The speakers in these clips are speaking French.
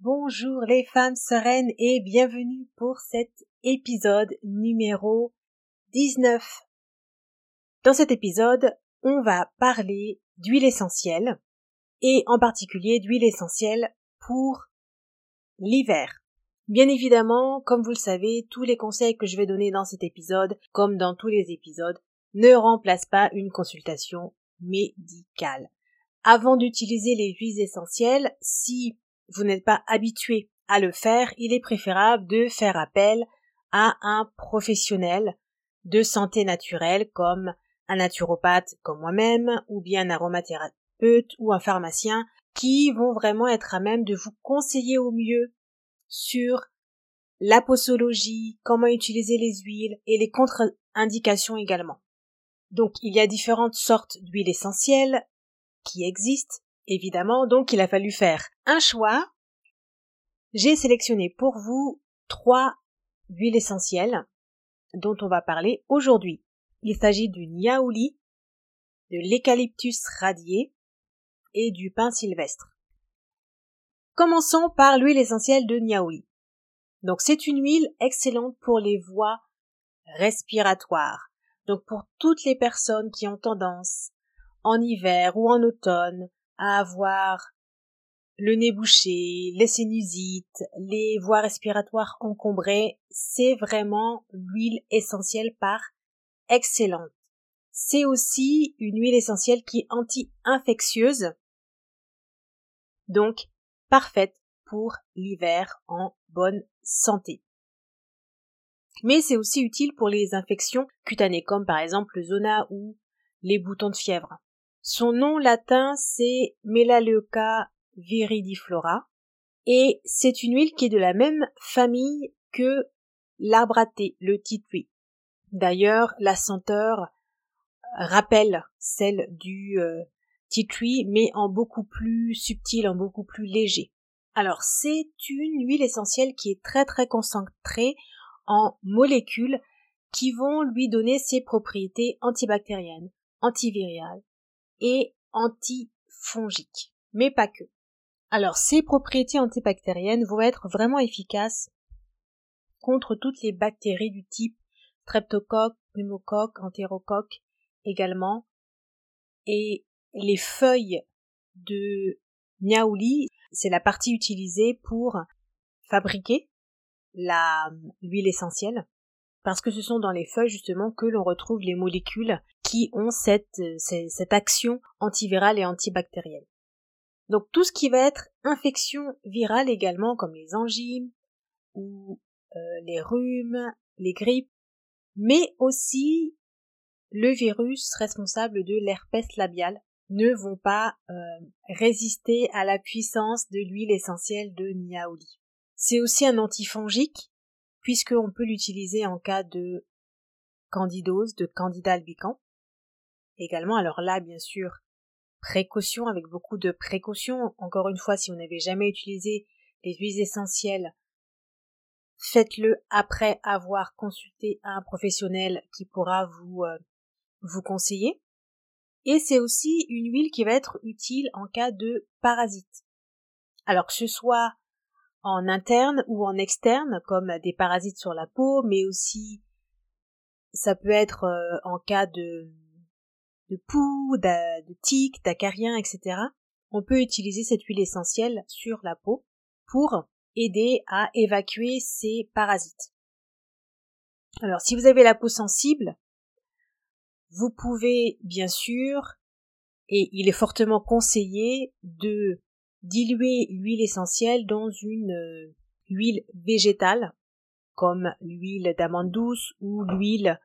Bonjour les femmes sereines et bienvenue pour cet épisode numéro 19. Dans cet épisode, on va parler d'huile essentielle et en particulier d'huile essentielle pour l'hiver. Bien évidemment, comme vous le savez, tous les conseils que je vais donner dans cet épisode, comme dans tous les épisodes, ne remplacent pas une consultation médicale. Avant d'utiliser les huiles essentielles, si vous n'êtes pas habitué à le faire, il est préférable de faire appel à un professionnel de santé naturelle comme un naturopathe comme moi-même ou bien un aromathérapeute ou un pharmacien qui vont vraiment être à même de vous conseiller au mieux sur la posologie, comment utiliser les huiles et les contre-indications également. Donc il y a différentes sortes d'huiles essentielles qui existent évidemment, donc il a fallu faire un choix. J'ai sélectionné pour vous trois huiles essentielles dont on va parler aujourd'hui. Il s'agit du niaouli, de l'eucalyptus radié et du pin sylvestre. Commençons par l'huile essentielle de niaouli. Donc c'est une huile excellente pour les voies respiratoires. Donc pour toutes les personnes qui ont tendance en hiver ou en automne avoir le nez bouché, les sinusites, les voies respiratoires encombrées, c'est vraiment l'huile essentielle par excellente. C'est aussi une huile essentielle qui est anti-infectieuse, donc parfaite pour l'hiver en bonne santé. Mais c'est aussi utile pour les infections cutanées comme par exemple le zona ou les boutons de fièvre. Son nom latin c'est Melaleuca viridiflora et c'est une huile qui est de la même famille que l'arbre à thé, le titui. D'ailleurs, la senteur rappelle celle du euh, titui, mais en beaucoup plus subtil, en beaucoup plus léger. Alors, c'est une huile essentielle qui est très très concentrée en molécules qui vont lui donner ses propriétés antibactériennes, antivirales, et antifongique, mais pas que. Alors ces propriétés antibactériennes vont être vraiment efficaces contre toutes les bactéries du type streptocoque, pneumocoque, entérocoque également. Et les feuilles de niaouli, c'est la partie utilisée pour fabriquer l'huile essentielle parce que ce sont dans les feuilles justement que l'on retrouve les molécules qui ont cette, euh, cette action antivirale et antibactérienne. Donc tout ce qui va être infection virale également, comme les angines ou euh, les rhumes, les grippes, mais aussi le virus responsable de l'herpès labial ne vont pas euh, résister à la puissance de l'huile essentielle de niaouli. C'est aussi un antifongique puisqu'on peut l'utiliser en cas de candidose, de candida albicans. Également, alors là, bien sûr, précaution avec beaucoup de précautions. Encore une fois, si vous n'avez jamais utilisé les huiles essentielles, faites-le après avoir consulté un professionnel qui pourra vous, euh, vous conseiller. Et c'est aussi une huile qui va être utile en cas de parasites. Alors que ce soit en interne ou en externe, comme des parasites sur la peau, mais aussi ça peut être euh, en cas de, de poux, de tiques, d'acariens, etc. On peut utiliser cette huile essentielle sur la peau pour aider à évacuer ces parasites. Alors si vous avez la peau sensible, vous pouvez bien sûr, et il est fortement conseillé de diluer l'huile essentielle dans une euh, huile végétale comme l'huile d'amande douce ou l'huile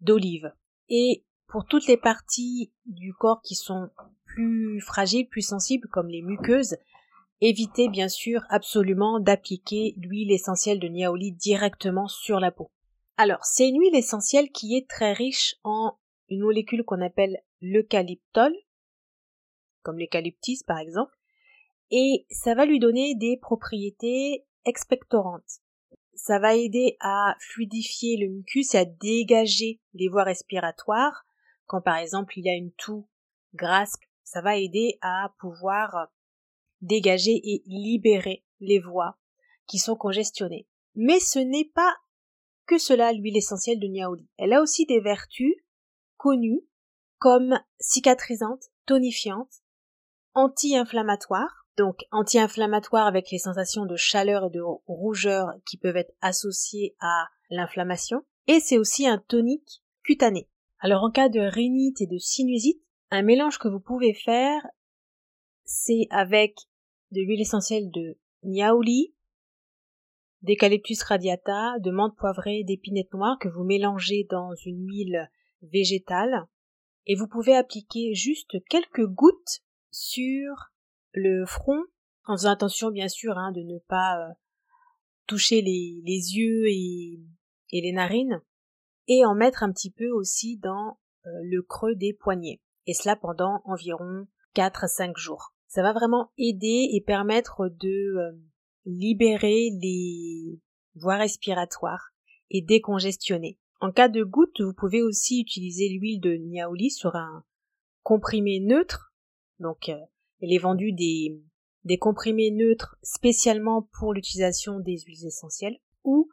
d'olive. Et pour toutes les parties du corps qui sont plus fragiles, plus sensibles, comme les muqueuses, évitez bien sûr absolument d'appliquer l'huile essentielle de niaouli directement sur la peau. Alors, c'est une huile essentielle qui est très riche en une molécule qu'on appelle l'eucalyptol, comme l'eucalyptus par exemple, et ça va lui donner des propriétés expectorantes. Ça va aider à fluidifier le mucus et à dégager les voies respiratoires. Quand par exemple il y a une toux grasse, ça va aider à pouvoir dégager et libérer les voies qui sont congestionnées. Mais ce n'est pas que cela l'huile essentielle de Niaouli. Elle a aussi des vertus connues comme cicatrisante, tonifiante, anti-inflammatoire, donc anti-inflammatoire avec les sensations de chaleur et de rougeur qui peuvent être associées à l'inflammation, et c'est aussi un tonique cutané. Alors en cas de rhinite et de sinusite, un mélange que vous pouvez faire, c'est avec de l'huile essentielle de niaouli, d'eucalyptus radiata, de menthe poivrée, d'épinette noire que vous mélangez dans une huile végétale et vous pouvez appliquer juste quelques gouttes sur le front en faisant attention bien sûr hein, de ne pas euh, toucher les, yeux et, les narines et en mettre un petit peu aussi dans euh, le creux des poignets et cela pendant environ 4 à 5 jours. Ça va vraiment aider et permettre de euh, libérer les voies respiratoires et décongestionner. En cas de goutte, vous pouvez aussi utiliser l'huile de niaouli sur un comprimé neutre. Donc, elle est vendue des, des comprimés neutres spécialement pour l'utilisation des huiles essentielles ou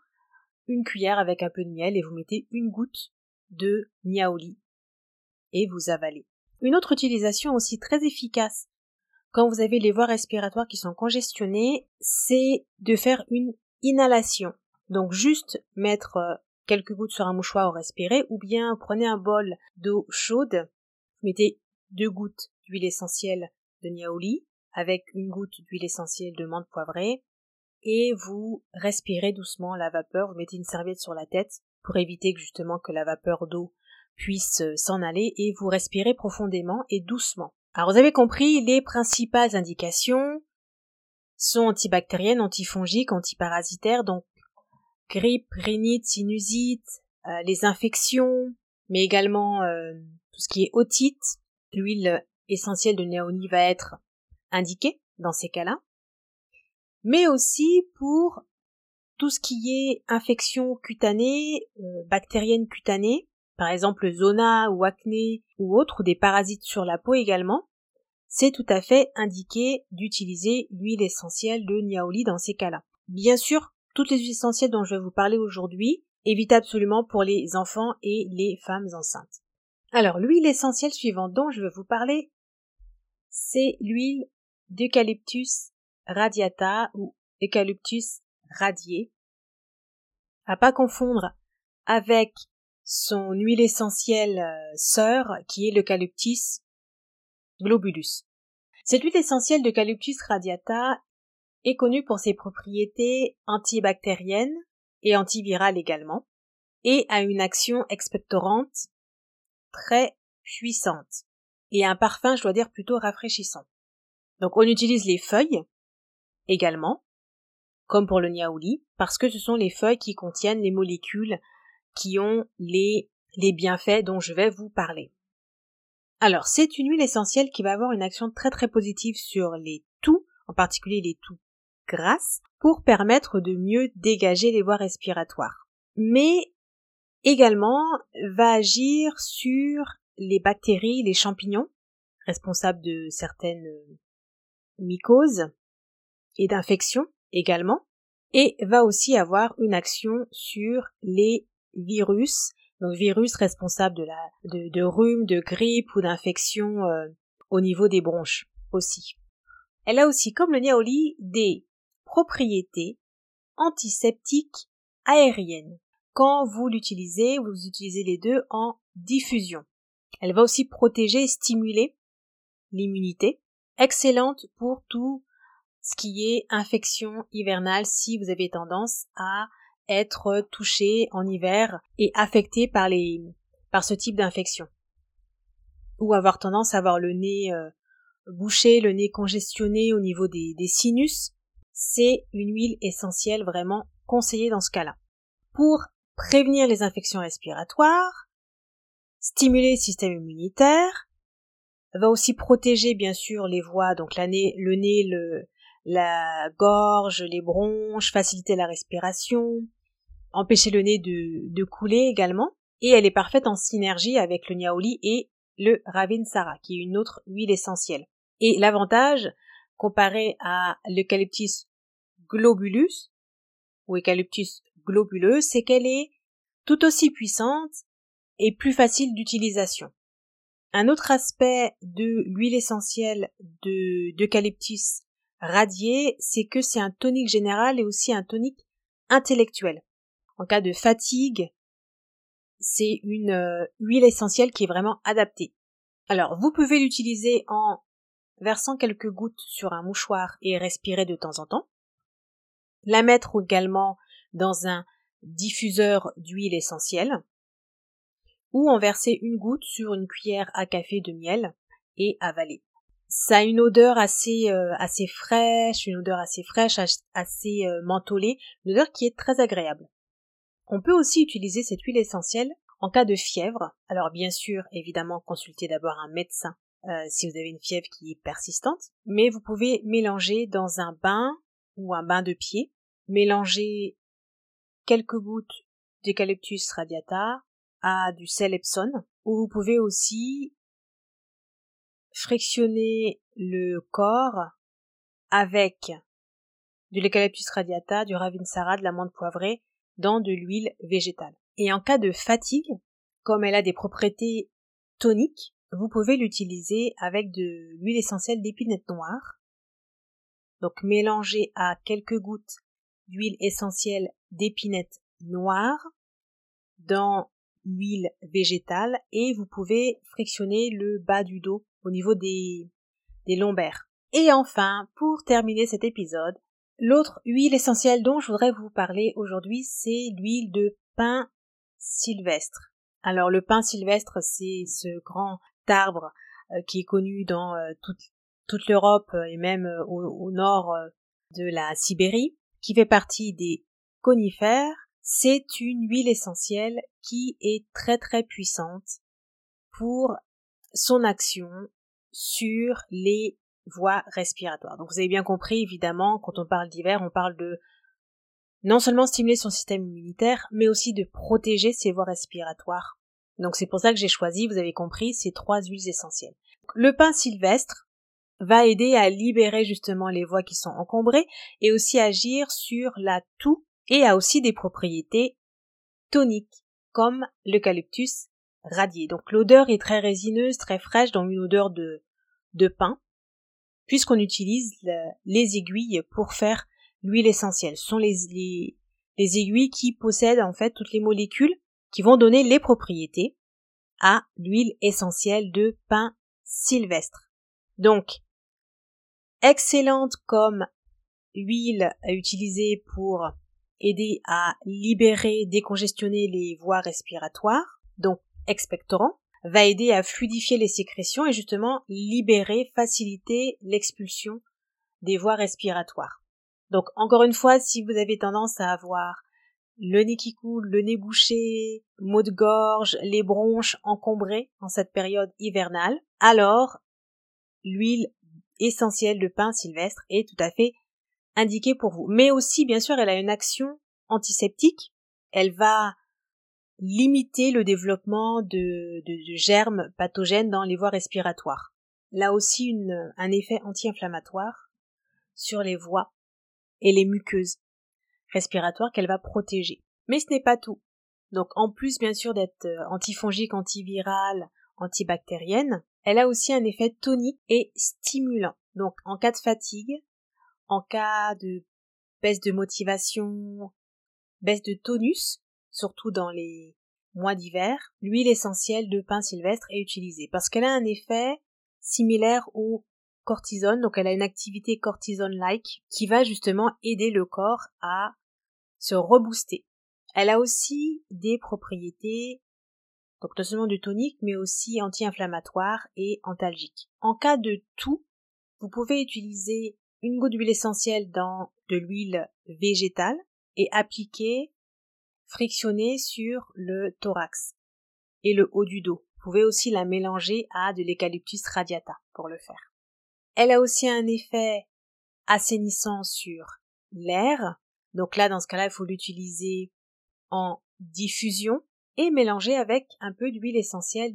une cuillère avec un peu de miel et vous mettez une goutte de niaouli et vous avalez. Une autre utilisation aussi très efficace quand vous avez les voies respiratoires qui sont congestionnées, c'est de faire une inhalation. Donc juste mettre euh, quelques gouttes sur un mouchoir au respirer, ou bien prenez un bol d'eau chaude, mettez deux gouttes d'huile essentielle de niaouli avec une goutte d'huile essentielle de menthe poivrée, et vous respirez doucement la vapeur, vous mettez une serviette sur la tête pour éviter justement que la vapeur d'eau puisse euh, s'en aller, et vous respirez profondément et doucement. Alors vous avez compris, les principales indications sont antibactériennes, antifongiques, antiparasitaires, donc grippe, rhinite, sinusite, euh, les infections, mais également euh, tout ce qui est otite. L'huile essentielle de néoni va être indiquée dans ces cas-là, mais aussi pour tout ce qui est infection cutanée, euh, bactérienne cutanée, par exemple zona ou acné ou autre, ou des parasites sur la peau également, c'est tout à fait indiqué d'utiliser l'huile essentielle de niaouli dans ces cas-là. Bien sûr, toutes les huiles essentielles dont je vais vous parler aujourd'hui, évitez absolument pour les enfants et les femmes enceintes. Alors, l'huile essentielle suivante dont je vais vous parler, c'est l'huile d'eucalyptus radiata ou eucalyptus radié. À pas confondre avec son huile essentielle euh, sœur qui est l'eucalyptus globulus. Cette huile essentielle d'eucalyptus radiata est connue pour ses propriétés antibactériennes et antivirales également, et a une action expectorante très puissante, et un parfum, je dois dire, plutôt rafraîchissant. Donc on utilise les feuilles également, comme pour le niaouli, parce que ce sont les feuilles qui contiennent les molécules qui ont les, bienfaits dont je vais vous parler. Alors, c'est une huile essentielle qui va avoir une action très très positive sur les toux, en particulier les toux grasses, pour permettre de mieux dégager les voies respiratoires. Mais également va agir sur les bactéries, les champignons, responsables de certaines mycoses et d'infections également, et va aussi avoir une action sur les virus, donc virus responsable de la de, rhume, de grippe ou d'infection euh, au niveau des bronches aussi. Elle a aussi, comme le niaouli, des propriétés antiseptiques aériennes. Quand vous l'utilisez, vous utilisez les deux en diffusion. Elle va aussi protéger et stimuler l'immunité, excellente pour tout ce qui est infection hivernale si vous avez tendance à être touché en hiver et affecté par les par ce type d'infection ou avoir tendance à avoir le nez euh, bouché, le nez congestionné au niveau des, des sinus, c'est une huile essentielle vraiment conseillée dans ce cas-là. Pour prévenir les infections respiratoires, stimuler le système immunitaire, va aussi protéger bien sûr les voies, donc la le nez, le, la gorge, les bronches, faciliter la respiration, empêcher le nez de, de couler également, et elle est parfaite en synergie avec le niaoli et le ravinsara, qui est une autre huile essentielle. Et l'avantage, comparé à l'eucalyptus globulus, ou eucalyptus globuleux, c'est qu'elle est tout aussi puissante et plus facile d'utilisation. Un autre aspect de l'huile essentielle de d'eucalyptus radié, c'est que c'est un tonique général et aussi un tonique intellectuel. En cas de fatigue, c'est une euh, huile essentielle qui est vraiment adaptée. Alors, vous pouvez l'utiliser en versant quelques gouttes sur un mouchoir et respirer de temps en temps. La mettre également dans un diffuseur d'huile essentielle ou en verser une goutte sur une cuillère à café de miel et avaler. Ça a une odeur assez euh, fraîche, une odeur assez fraîche, assez euh, une odeur qui est très agréable. On peut aussi utiliser cette huile essentielle en cas de fièvre. Alors bien sûr, évidemment, consultez d'abord un médecin euh, si vous avez une fièvre qui est persistante, mais vous pouvez mélanger dans un bain ou un bain de pied, mélanger quelques gouttes d'eucalyptus radiata du sel Epsom, ou vous pouvez aussi frictionner le corps avec de l'eucalyptus radiata, du ravinsara, de l'amande poivrée dans de l'huile végétale. Et en cas de fatigue, comme elle a des propriétés toniques, vous pouvez l'utiliser avec de l'huile essentielle d'épinette noire. Donc mélangez à quelques gouttes d'huile essentielle d'épinette noire dans l'huile végétale et vous pouvez frictionner le bas du dos au niveau des, des lombaires. Et enfin, pour terminer cet épisode, l'autre huile essentielle dont je voudrais vous parler aujourd'hui, c'est l'huile de pin sylvestre. Alors le pin sylvestre, c'est ce grand arbre euh, qui est connu dans euh, toute, toute l'Europe euh, et même au, nord de la Sibérie, qui fait partie des conifères. C'est une huile essentielle qui est très très puissante pour son action sur les voies respiratoires. Donc vous avez bien compris, évidemment, quand on parle d'hiver, on parle de non seulement stimuler son système immunitaire, mais aussi de protéger ses voies respiratoires. Donc c'est pour ça que j'ai choisi, vous avez compris, ces trois huiles essentielles. Le pain sylvestre va aider à libérer justement les voies qui sont encombrées et aussi agir sur la toux et a aussi des propriétés toniques comme l'eucalyptus radié. Donc l'odeur est très résineuse, très fraîche, dans une odeur de, de pain, puisqu'on utilise les aiguilles pour faire l'huile essentielle. Ce sont les, les, les aiguilles qui possèdent en fait toutes les molécules qui vont donner les propriétés à l'huile essentielle de pain sylvestre. Donc, excellente comme huile à utiliser pour aider à libérer, décongestionner les voies respiratoires, donc expectorant, va aider à fluidifier les sécrétions et justement libérer, faciliter l'expulsion des voies respiratoires. Donc encore une fois, si vous avez tendance à avoir le nez qui coule, le nez bouché, maux de gorge, les bronches encombrées en cette période hivernale, alors l'huile essentielle de pain sylvestre est tout à fait indiquée pour vous. Mais aussi, bien sûr, elle a une action antiseptique. Elle va limiter le développement de, germes pathogènes dans les voies respiratoires. Là aussi, un effet anti-inflammatoire sur les voies et les muqueuses respiratoires qu'elle va protéger. Mais ce n'est pas tout. Donc en plus bien sûr d'être euh, antifongique, antivirale, antibactérienne, elle a aussi un effet tonique et stimulant. Donc en cas de fatigue, en cas de baisse de motivation, baisse de tonus, surtout dans les mois d'hiver, l'huile essentielle de pin sylvestre est utilisée parce qu'elle a un effet similaire au cortisone, donc elle a une activité cortisone-like qui va justement aider le corps à se rebooster. Elle a aussi des propriétés, donc non seulement du tonique, mais aussi anti-inflammatoire et antalgique. En cas de toux, Vous pouvez utiliser une goutte d'huile essentielle dans de l'huile végétale et appliquer, frictionner sur le thorax et le haut du dos. Vous pouvez aussi la mélanger à de l'eucalyptus radiata pour le faire. Elle a aussi un effet assainissant sur l'air. Donc là, dans ce cas-là, il faut l'utiliser en diffusion et mélanger avec un peu d'huile essentielle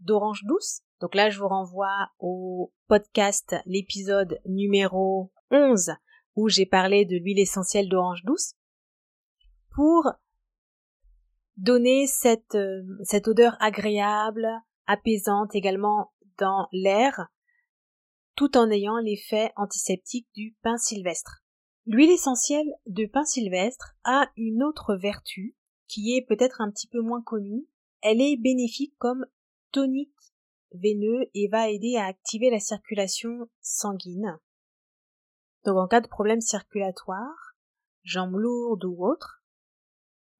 d'orange douce. Donc là, je vous renvoie au podcast, l'épisode numéro 11, où j'ai parlé de l'huile essentielle d'orange douce, pour donner cette, euh, cette odeur agréable, apaisante également dans l'air, tout en ayant l'effet antiseptique du pain sylvestre. L'huile essentielle de pain sylvestre a une autre vertu qui est peut-être un petit peu moins connue. Elle est bénéfique comme tonique veineux et va aider à activer la circulation sanguine. Donc en cas de problème circulatoire, jambes lourdes ou autres,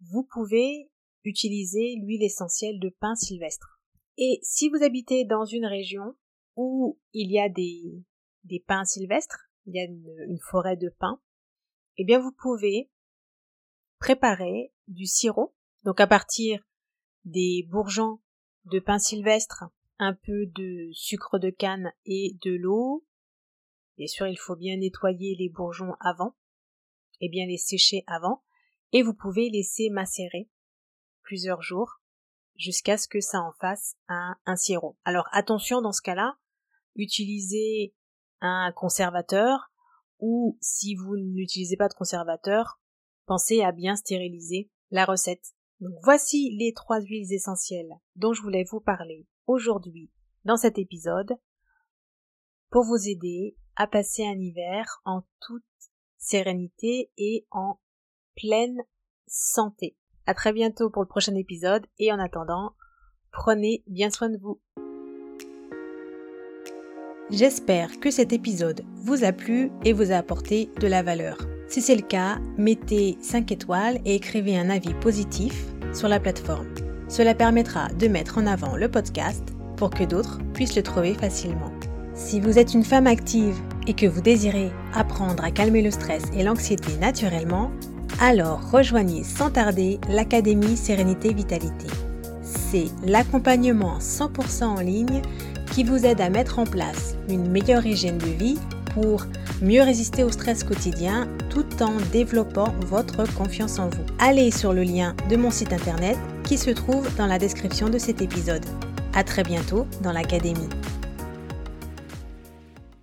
vous pouvez utiliser l'huile essentielle de pin sylvestre. Et si vous habitez dans une région où il y a des, des pins sylvestres, il y a une, forêt de pins, eh bien vous pouvez préparer du sirop, donc à partir des bourgeons de pin sylvestre, un peu de sucre de canne et de l'eau. Bien sûr, il faut bien nettoyer les bourgeons avant et bien les sécher avant et vous pouvez laisser macérer plusieurs jours jusqu'à ce que ça en fasse un, sirop. Alors attention dans ce cas-là, utilisez un conservateur ou si vous n'utilisez pas de conservateur, pensez à bien stériliser la recette. Donc voici les trois huiles essentielles dont je voulais vous parler aujourd'hui dans cet épisode pour vous aider à passer un hiver en toute sérénité et en pleine santé. À très bientôt pour le prochain épisode et en attendant, prenez bien soin de vous. J'espère que cet épisode vous a plu et vous a apporté de la valeur. Si c'est le cas, mettez 5 étoiles et écrivez un avis positif sur la plateforme. Cela permettra de mettre en avant le podcast pour que d'autres puissent le trouver facilement. Si vous êtes une femme active et que vous désirez apprendre à calmer le stress et l'anxiété naturellement, alors rejoignez sans tarder l'Académie Sérénité Vitalité. C'est l'accompagnement 100% en ligne qui vous aide à mettre en place une meilleure hygiène de vie pour mieux résister au stress quotidien tout en développant votre confiance en vous. Allez sur le lien de mon site internet qui se trouve dans la description de cet épisode. À très bientôt dans l'Académie.